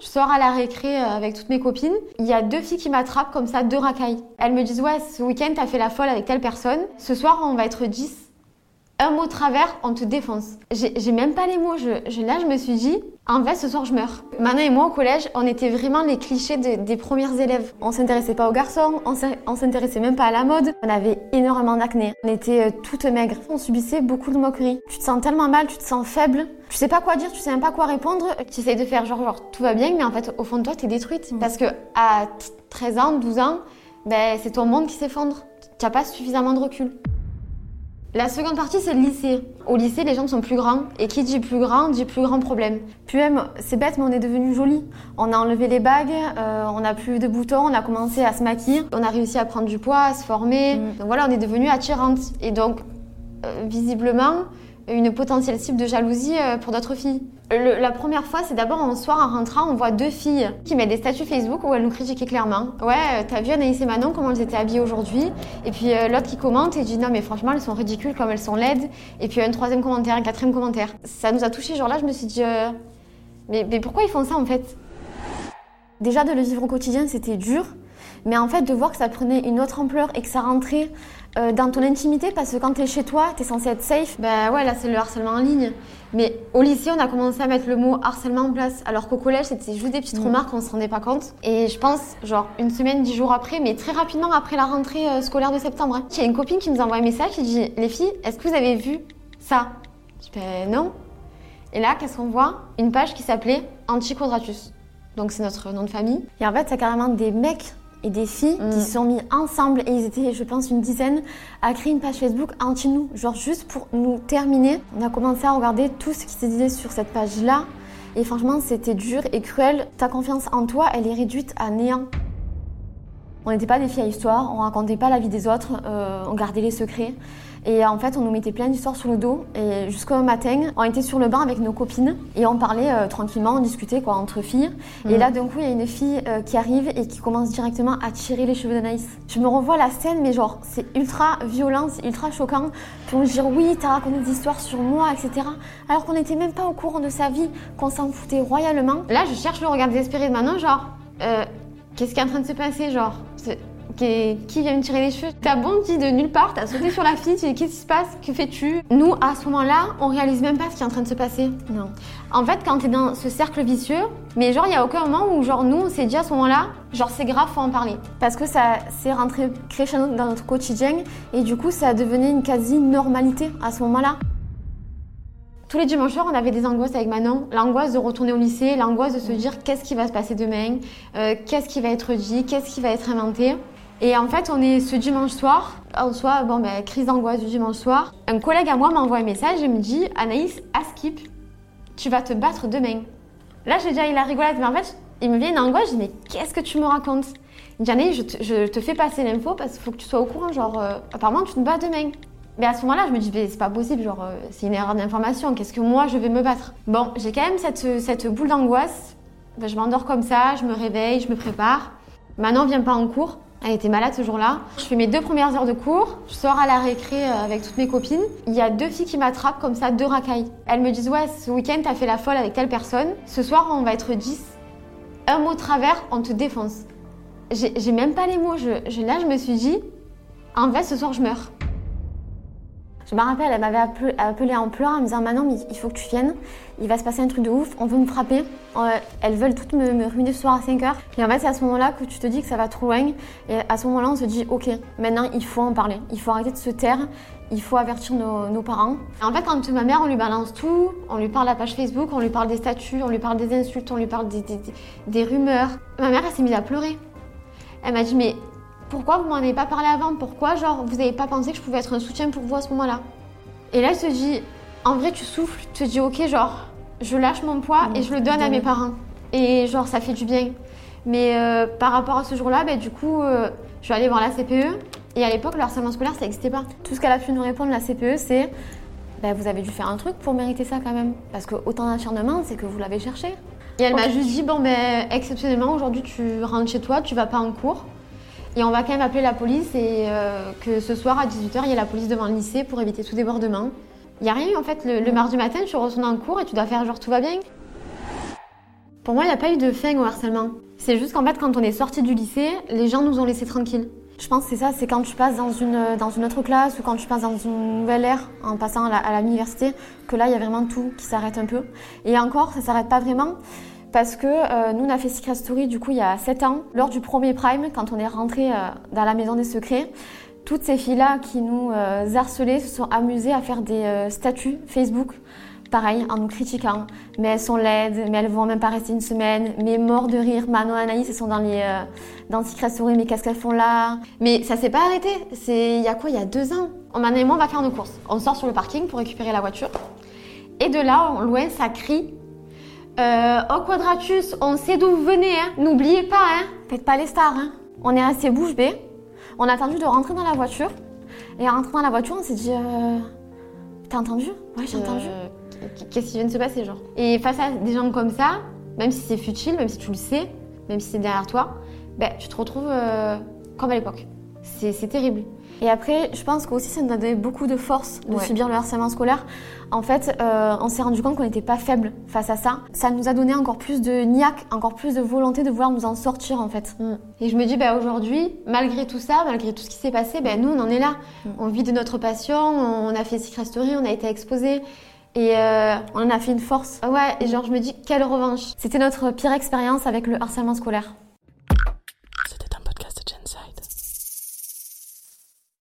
Je sors à la récré euh, avec toutes mes copines. Il y a deux filles qui m'attrapent comme ça, deux racailles. Elles me disent Ouais, ce week-end, t'as fait la folle avec telle personne. Ce soir, on va être 10 un mot travers, on te défonce. J'ai même pas les mots. Je, là, je me suis dit, en fait, ce soir, je meurs. Manon et moi, au collège, on était vraiment les clichés des premières élèves. On s'intéressait pas aux garçons, on s'intéressait même pas à la mode. On avait énormément d'acné. On était euh, toutes maigres. On subissait beaucoup de moqueries. Tu te sens tellement mal, tu te sens faible. Tu sais pas quoi dire, tu sais même pas quoi répondre. Tu essayes de faire genre, genre, tout va bien, mais en fait, au fond de toi, t'es détruite. Parce que à 13 ans, 12 ans, ben, c'est ton monde qui s'effondre. Tu n'as pas suffisamment de recul. La seconde partie, c'est le lycée. Au lycée, les gens sont plus grands. Et qui dit plus grand, dit plus grand problème. Puis même, c'est bête, mais on est devenu joli. On a enlevé les bagues, euh, on n'a plus de boutons, on a commencé à se maquiller. On a réussi à prendre du poids, à se former. Mm. Donc voilà, on est devenu attirante. Et donc, euh, visiblement, une potentielle cible de jalousie euh, pour d'autres filles. La première fois, c'est d'abord un soir en rentrant, on voit deux filles qui mettent des statuts Facebook où elles nous critiquaient clairement. Ouais, euh, t'as vu Anaïs et Manon comment elles étaient habillées aujourd'hui? Et puis euh, l'autre qui commente et dit non mais franchement elles sont ridicules comme elles sont laides. Et puis un troisième commentaire, un quatrième commentaire. Ça nous a touché. Genre là, je me suis dit mais, mais pourquoi ils font ça en fait? Déjà de le vivre au quotidien, c'était dur. Mais en fait, de voir que ça prenait une autre ampleur et que ça rentrait euh, dans ton intimité, parce que quand tu es chez toi, tu es censé être safe, ben ouais, là c'est le harcèlement en ligne. Mais au lycée, on a commencé à mettre le mot harcèlement en place, alors qu'au collège, c'était juste des petites remarques, on se rendait pas compte. Et je pense, genre, une semaine, dix jours après, mais très rapidement après la rentrée euh, scolaire de septembre, hein. il y a une copine qui nous envoie un message qui dit Les filles, est-ce que vous avez vu ça? Je dis Ben non. Et là, qu'est-ce qu'on voit? Une page qui s'appelait Antiquadratus. Donc c'est notre nom de famille. Et en fait, c'est carrément des mecs et des filles qui mm. se sont mis ensemble et ils étaient, je pense, une dizaine à créer une page Facebook anti-nous. Genre juste pour nous terminer. On a commencé à regarder tout ce qui se disait sur cette page-là et franchement, c'était dur et cruel. Ta confiance en toi, elle est réduite à néant. On n'était pas des filles à histoire, on racontait pas la vie des autres, euh, on gardait les secrets. Et en fait, on nous mettait plein d'histoires sur le dos. Et jusqu'au matin, on était sur le banc avec nos copines et on parlait euh, tranquillement, on discutait quoi, entre filles. Et mm. là, d'un coup, il y a une fille euh, qui arrive et qui commence directement à tirer les cheveux d'Anaïs. Je me revois la scène, mais genre, c'est ultra violent, c'est ultra choquant. Puis on se dit, oui, t'as raconté des histoires sur moi, etc. Alors qu'on n'était même pas au courant de sa vie, qu'on s'en foutait royalement. Là, je cherche le regard désespéré de Manon, genre, euh, qu'est-ce qui est en train de se passer, genre? Qui, vient me tirer les cheveux. T'as bondi de nulle part, t'as sauté sur la fille, tu dis qu'est-ce qui se passe, que fais-tu? Nous, à ce moment-là, on réalise même pas ce qui est en train de se passer. Non. En fait, quand t'es dans ce cercle vicieux, mais genre, il y a aucun moment où, genre, nous, on s'est dit à ce moment-là, genre, c'est grave, faut en parler. Parce que ça s'est rentré crescendo dans notre quotidien et du coup, ça devenait une quasi-normalité à ce moment-là. Tous les dimanches soirs, on avait des angoisses avec Manon. L'angoisse de retourner au lycée, l'angoisse de se dire qu'est-ce qui va se passer demain, euh, qu'est-ce qui va être dit, qu'est-ce qui va être inventé? Et en fait, on est ce dimanche soir, en soi, bon, ben, crise d'angoisse du dimanche soir. Un collègue à moi m'envoie un message et me dit Anaïs, à Skip, tu vas te battre demain. Là, j'ai déjà eu la rigolade, mais en fait, il me vient une angoisse, je dis Mais qu'est-ce que tu me racontes? Il me dit Anaïs, je te, fais passer l'info parce qu'il faut que tu sois au courant, genre, euh, apparemment, tu te bats demain. Mais à ce moment-là, je me dis, c'est pas possible, genre, euh, c'est une erreur d'information, qu'est-ce que moi je vais me battre? Bon, j'ai quand même cette, cette boule d'angoisse. Ben, je m'endors comme ça, je me réveille, je me prépare. Manon vient pas en cours. Elle était malade ce jour-là. Je fais mes deux premières heures de cours. Je sors à la récré euh, avec toutes mes copines. Il y a deux filles qui m'attrapent comme ça, deux racailles. Elles me disent Ouais, ce week-end, t'as fait la folle avec telle personne. Ce soir, on va être 10. Un mot travers, on te défonce. J'ai même pas les mots. Je, là, je me suis dit En fait, ce soir, je meurs. Je me rappelle, elle m'avait appelé, en pleurant en me disant Manon, il faut que tu viennes. Il va se passer un truc de ouf. On veut me frapper. Euh, elles veulent toutes me, me ruiner ce soir à 5 heures. Et en fait, c'est à ce moment-là que tu te dis que ça va trop loin. Et à ce moment-là, on se dit Ok, maintenant, il faut en parler. Il faut arrêter de se taire. Il faut avertir nos, parents. en fait, quand ma mère, on lui balance tout, on lui parle de la page Facebook, on lui parle des statuts, on lui parle des insultes, on lui parle des, des rumeurs. Ma mère, elle s'est mise à pleurer. Elle m'a dit Mais pourquoi vous m'en avez pas parlé avant? Pourquoi, genre, vous n'avez pas pensé que je pouvais être un soutien pour vous à ce moment-là? Et là, il se dit, en vrai, tu souffles, tu te dis, ok, genre, je lâche mon poids et je le donne à mes parents. Et genre, ça fait du bien. Mais euh, par rapport à ce jour-là, bah, du coup, euh, je suis allée voir la CPE. Et à l'époque, le harcèlement scolaire, ça n'existait pas. Tout ce qu'elle a pu nous répondre, la CPE, c'est bah, vous avez dû faire un truc pour mériter ça quand même. Parce que autant d'acharnement, c'est que vous l'avez cherché. Et elle m'a juste dit bon, ben, exceptionnellement, aujourd'hui, tu rentres chez toi, tu vas pas en cours. Et on va quand même appeler la police et euh, que ce soir à 18h, il y a la police devant le lycée pour éviter tout débordement. Il n'y a rien eu en fait. Le, mardi matin, tu retournes en cours et tu dois faire genre tout va bien. Pour moi, il n'y a pas eu de fin au harcèlement. C'est juste qu'en fait, quand on est sorti du lycée, les gens nous ont laissé tranquilles. Je pense que c'est ça, c'est quand tu passes dans une, dans une autre classe ou quand tu passes dans une nouvelle ère en passant à l'université, que là, il y a vraiment tout qui s'arrête un peu. Et encore, ça s'arrête pas vraiment parce que euh, nous, on a fait Secret Story du coup il y a 7 ans, lors du premier Prime, quand on est rentré euh, dans la maison des secrets. Toutes ces filles-là qui nous euh, harcelaient se sont amusées à faire des statuts Facebook pareil, en nous critiquant. Mais elles sont laides, mais elles vont même pas rester une semaine. Mais morts de rire, Manon et Anaïs, elles sont dans les dans Secret Story, mais qu'est-ce qu'elles font là? Mais ça s'est pas arrêté. C'est il y a quoi? Il y a deux ans. Manon et moi, on va faire nos courses. On sort sur le parking pour récupérer la voiture. Et de là, loin, ça crie. Euh, oh Quadratus, on sait d'où vous venez, hein. N'oubliez pas, hein. Faites pas les stars, hein. On est resté bouche bée. On a attendu de rentrer dans la voiture. Et en rentrant dans la voiture, on s'est dit... Euh... T'as entendu? Ouais, j'ai entendu. Euh, qu'est-ce qui vient de se passer, genre? Et face à des gens comme ça, même si c'est futile, même si tu le sais, même si c'est derrière toi, ben, tu te retrouves euh, comme à l'époque. C'est terrible. Et après, je pense qu'aussi ça nous a donné beaucoup de force de subir le harcèlement scolaire. En fait, euh, on s'est rendu compte qu'on n'était pas faible face à ça. Ça nous a donné encore plus de niaque, encore plus de volonté de vouloir nous en sortir en fait. Mm. Et je me dis, bah, aujourd'hui, malgré tout ça, malgré tout ce qui s'est passé, ben, nous on en est là. Mm. On vit de notre passion, on a fait Secret Story, on a été exposés. Et euh, on en a fait une force. Ouais, et genre je me dis, quelle revanche. C'était notre pire expérience avec le harcèlement scolaire.